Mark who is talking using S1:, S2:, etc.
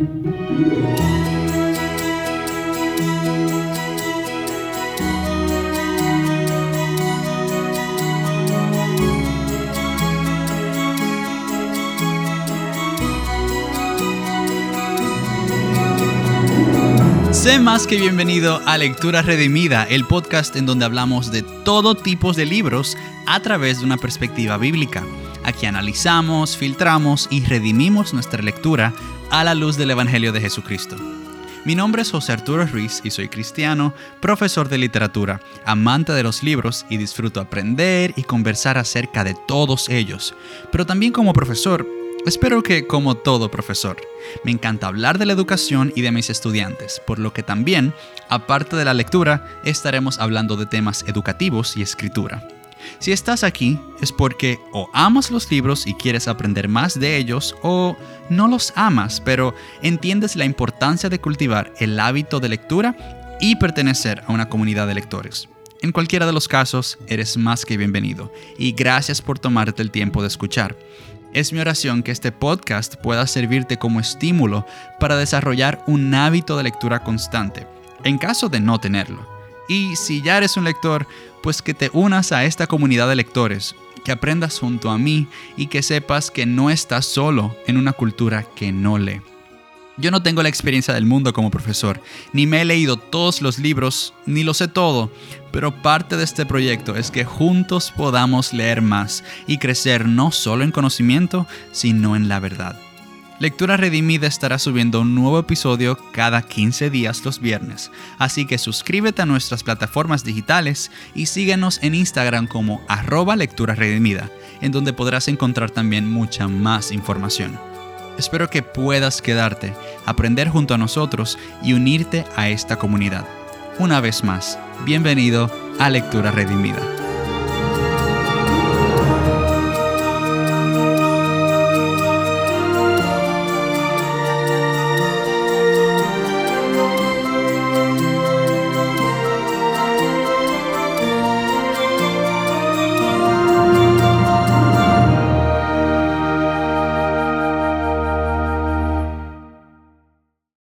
S1: Sé más que bienvenido a Lectura Redimida, el podcast en donde hablamos de todo tipo de libros a través de una perspectiva bíblica. Aquí analizamos, filtramos y redimimos nuestra lectura a la luz del Evangelio de Jesucristo. Mi nombre es José Arturo Ruiz y soy cristiano, profesor de literatura, amante de los libros y disfruto aprender y conversar acerca de todos ellos. Pero también como profesor, espero que como todo profesor, me encanta hablar de la educación y de mis estudiantes, por lo que también, aparte de la lectura, estaremos hablando de temas educativos y escritura. Si estás aquí es porque o amas los libros y quieres aprender más de ellos o no los amas, pero entiendes la importancia de cultivar el hábito de lectura y pertenecer a una comunidad de lectores. En cualquiera de los casos, eres más que bienvenido y gracias por tomarte el tiempo de escuchar. Es mi oración que este podcast pueda servirte como estímulo para desarrollar un hábito de lectura constante, en caso de no tenerlo. Y si ya eres un lector, pues que te unas a esta comunidad de lectores, que aprendas junto a mí y que sepas que no estás solo en una cultura que no lee. Yo no tengo la experiencia del mundo como profesor, ni me he leído todos los libros, ni lo sé todo, pero parte de este proyecto es que juntos podamos leer más y crecer no solo en conocimiento, sino en la verdad. Lectura Redimida estará subiendo un nuevo episodio cada 15 días los viernes, así que suscríbete a nuestras plataformas digitales y síguenos en Instagram como arroba lectura redimida, en donde podrás encontrar también mucha más información. Espero que puedas quedarte, aprender junto a nosotros y unirte a esta comunidad. Una vez más, bienvenido a Lectura Redimida.